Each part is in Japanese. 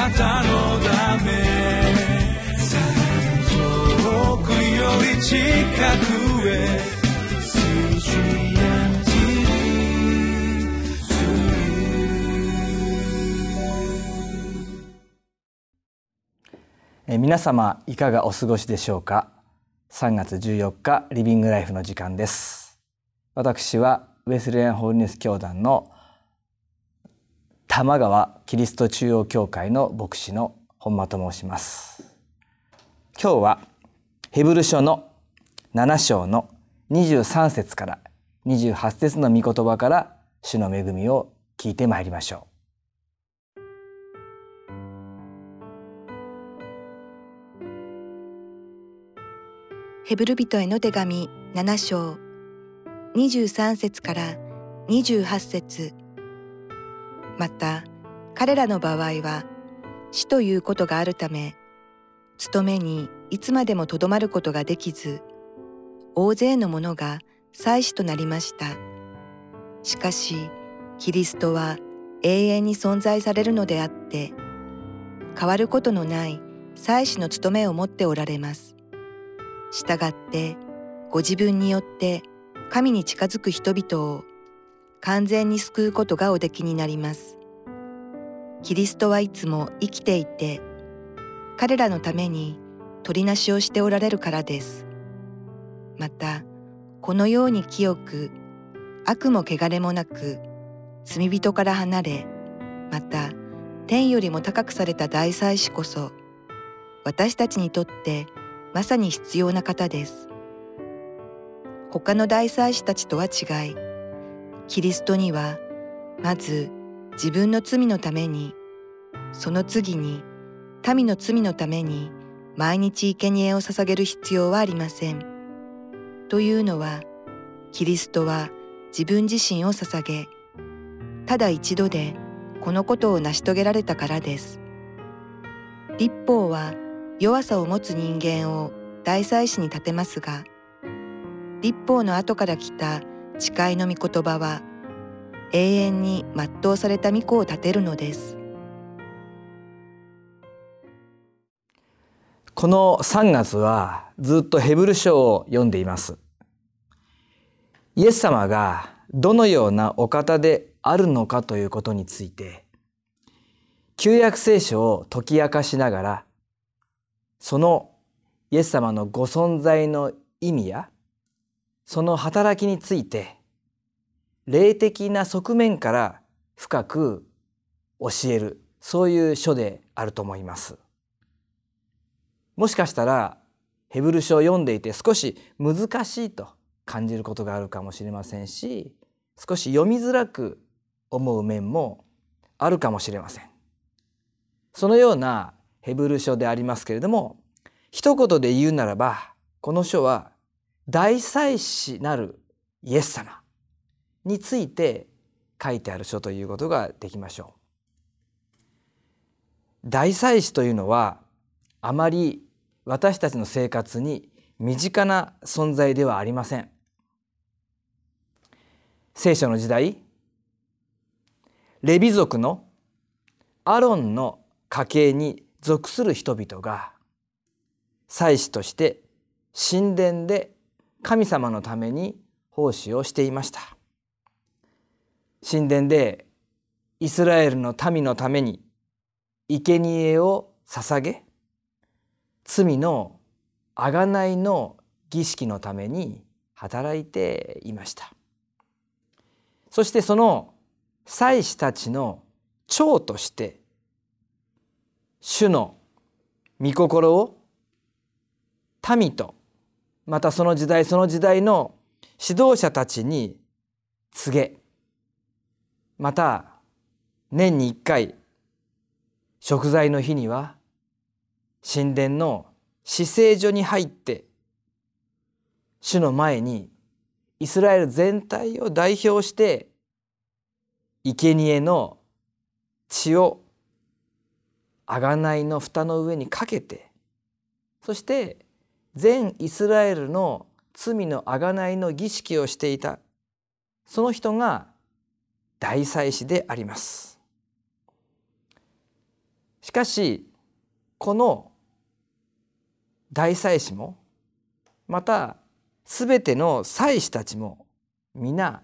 なたのため遠くより近くへえ皆様いかがお過ごしでしょうか？3月14日リビングライフの時間です。私はウェスレアンホールネス教団の玉川キリスト中央教会の牧師の本間と申します。今日はヘブル書の7章の23節から28節の御言葉から主の恵みを聞いてまいりましょう。ヘブル人への手紙7章23節から28節。また彼らの場合は死ということがあるため勤めにいつまでもとどまることができず大勢の者が祭司となりました。しかしキリストは永遠に存在されるのであって変わることのない祭司の務めを持っておられます。したがってご自分によって神に近づく人々を完全に救うことがおできになります。キリストはいつも生きていて彼らのために取りなしをしておられるからです。またこのように清く悪も汚れもなく罪人から離れまた天よりも高くされた大祭司こそ私たちにとってまさに必要な方です。他の大祭司たちとは違い、キリストにはまず自分の罪のために、その次に民の罪のために毎日生贄を捧げる必要はありません。というのは、キリストは自分自身を捧げ、ただ一度でこのことを成し遂げられたからです。立法は弱さを持つ人間を大祭司に立てますが、立法の後から来た誓いの御言葉は、永遠に全うされた御子を立てるのです。この3月はずっとヘブル書を読んでいます。イエス様がどのようなお方であるのかということについて、旧約聖書を解き明かしながらそのイエス様のご存在の意味やその働きについて霊的な側面から深く教えるそういう書であると思います。もしかしたらヘブル書を読んでいて少し難しいと感じることがあるかもしれませんし少し読みづらく思う面もあるかもしれません。そのようなヘブル書でありますけれども一言で言うならばこの書は大祭司なるイエス様について書いてある書ということができましょう。大祭司というのはあまり私たちの生活に身近な存在ではありません。聖書の時代レビ族のアロンの家系に属する人々が祭司として神殿で神様のために奉仕をしていました。神殿でイスラエルの民のために生贄を捧げ罪の贖いの儀式のために働いていました。そしてその祭司たちの長として主の御心を民とまたその時代その時代の指導者たちに告げ。また年に一回食材の日には神殿の死聖所に入って主の前にイスラエル全体を代表して生贄の血を贖いの蓋の上にかけてそして全イスラエルの罪の贖いの儀式をしていたその人が大祭司であります。しかしこの大祭司もまたすべての祭司たちも皆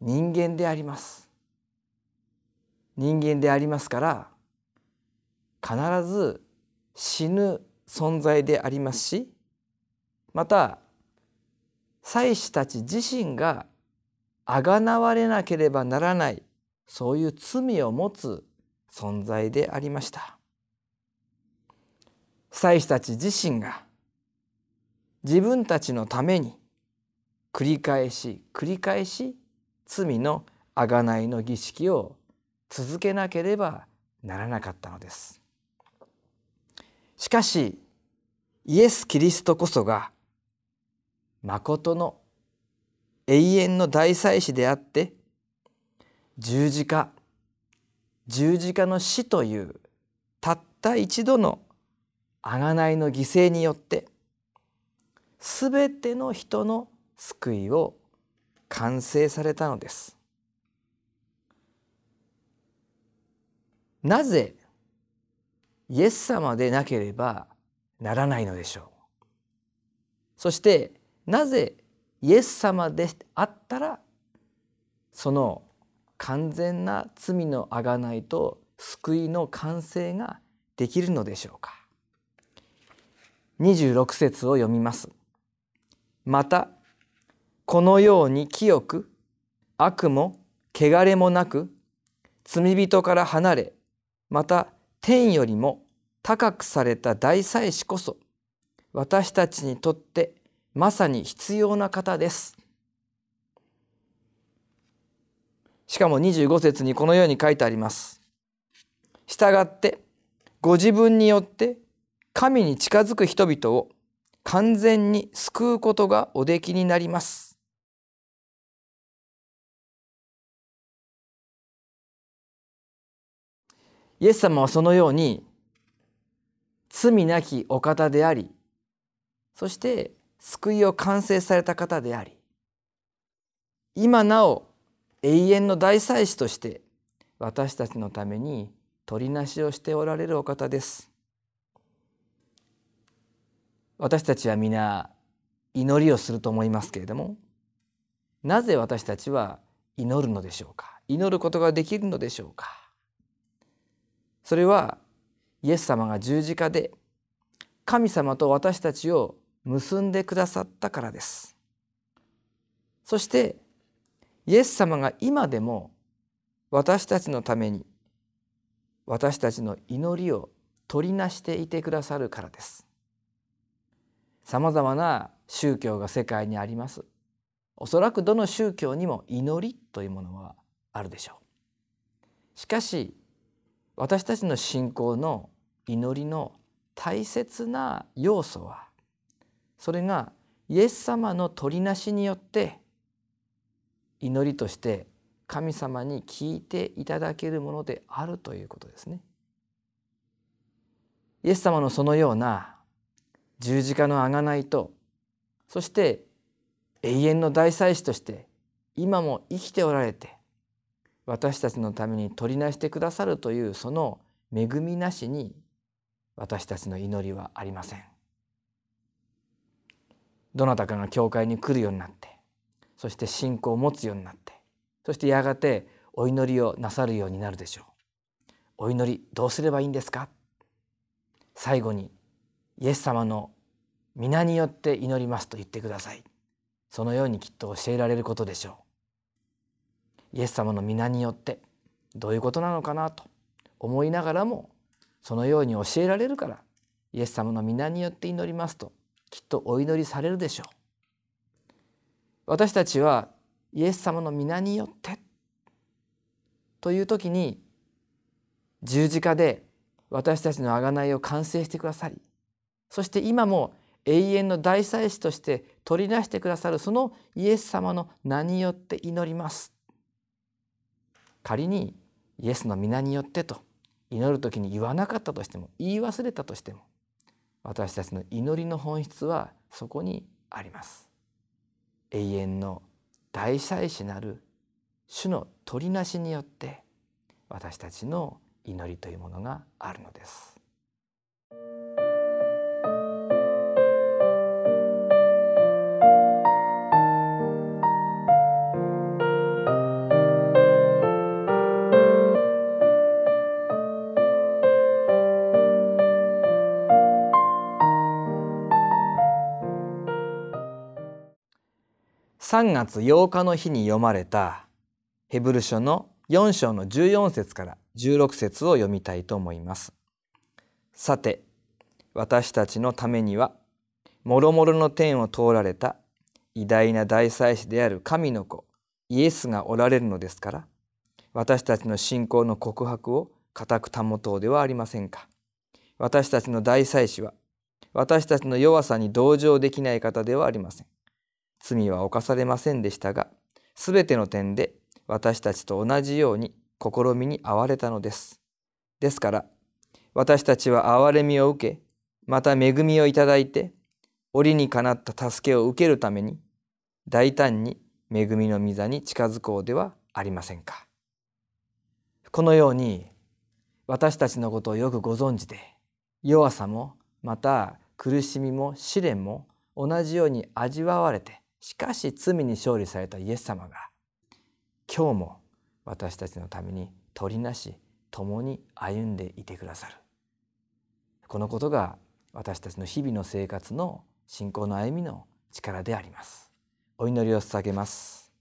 人間であります人間でありますから必ず死ぬ存在でありますしまた祭司たち自身があがなわれなければならないそういう罪を持つ存在でありました。祭司たち自身が自分たちのために繰り返し繰り返し罪の贖いの儀式を続けなければならなかったのです。しかしイエス・キリストこそがまことの永遠の大祭司であって十字架十字架の死というたった一度の贖いの犠牲によってすべての人の救いを完成されたのです。なぜイエス様でなければならないのでしょう。そしてなぜイエス様であったらその完全な罪のあがないと救いの完成ができるのでしょうか。26節を読みます。またこのように清く悪も汚れもなく罪人から離れまた天よりも高くされた大祭司こそ私たちにとってまさに必要な方です。しかも25節にこのように書いてあります。従ってご自分によって神に近づく人々を完全に救うことがおできになります。イエス様はそのように罪なきお方でありそして救いを完成された方であり今なお永遠の大祭司として私たちのために取りなしをしておられるお方です。私たちは皆祈りをすると思いますけれどもなぜ私たちは祈るのでしょうか？祈ることができるのでしょうか？それはイエス様が十字架で神様と私たちを結んでくださったからです。そしてイエス様が今でも私たちのために私たちの祈りを取りなしていてくださるからです。さまざまな宗教が世界にあります。おそらくどの宗教にも祈りというものはあるでしょう。しかし私たちの信仰の祈りの大切な要素はそれがイエス様の取りなしによって祈りとして神様に聞いていただけるものであるということですね。イエス様のそのような十字架の贖いとそして永遠の大祭司として今も生きておられて私たちのために取りなしてくださるというその恵みなしに私たちの祈りはありません。どなたかが教会に来るようになってそして信仰を持つようになってそしてやがてお祈りをなさるようになるでしょう。お祈りどうすればいいんですか？最後にイエス様の皆によって祈りますと言ってください。そのようにきっと教えられることでしょう。イエス様の皆によってどういうことなのかな？と思いながらもそのように教えられるからイエス様の皆によって祈りますときっとお祈りされるでしょう。私たちはイエス様の皆によってという時に十字架で私たちの贖いを完成してくださりそして今も永遠の大祭司として取り出してくださるそのイエス様の名によって祈ります。仮にイエスの皆によってと祈る時に言わなかったとしても言い忘れたとしても私たちの祈りの本質はそこにあります。永遠の大祭司なる主の取りなしによって私たちの祈りというものがあるのです。3月8日の日に読まれたヘブル書の4章の14節から16節を読みたいと思います。さて私たちのためにはもろもろの天を通られた偉大な大祭司である神の子イエスがおられるのですから私たちの信仰の告白を固く保とうではありませんか。私たちの大祭司は私たちの弱さに同情できない方ではありません。罪は犯されませんでしたが、すべての点で私たちと同じように試みに遭われたのです。ですから、私たちは憐れみを受け、また恵みをいただいて、折にかなった助けを受けるために、大胆に恵みの御座に近づこうではありませんか。このように、私たちのことをよくご存知で、弱さも、また苦しみも試練も同じように味わわれて、しかし罪に勝利されたイエス様が今日も私たちのために取りなし共に歩んでいてくださる。このことが私たちの日々の生活の信仰の歩みの力であります。お祈りを捧げます。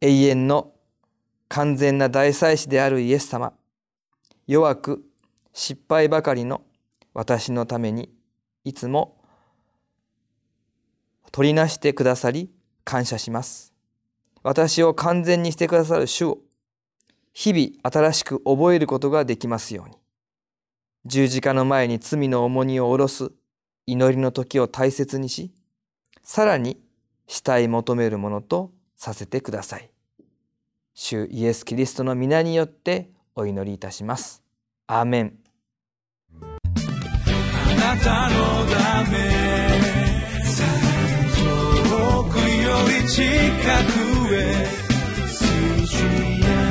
永遠の完全な大祭司であるイエス様弱く失敗ばかりの私のためにいつも取りなしてくださり感謝します。私を完全にしてくださる主を日々新しく覚えることができますように。十字架の前に罪の重荷を下ろす祈りの時を大切にし、さらに慕い求めるものとさせてください。主イエス・キリストの皆によってお祈りいたします。アーメン。あなたのため 그 치카구의 수주야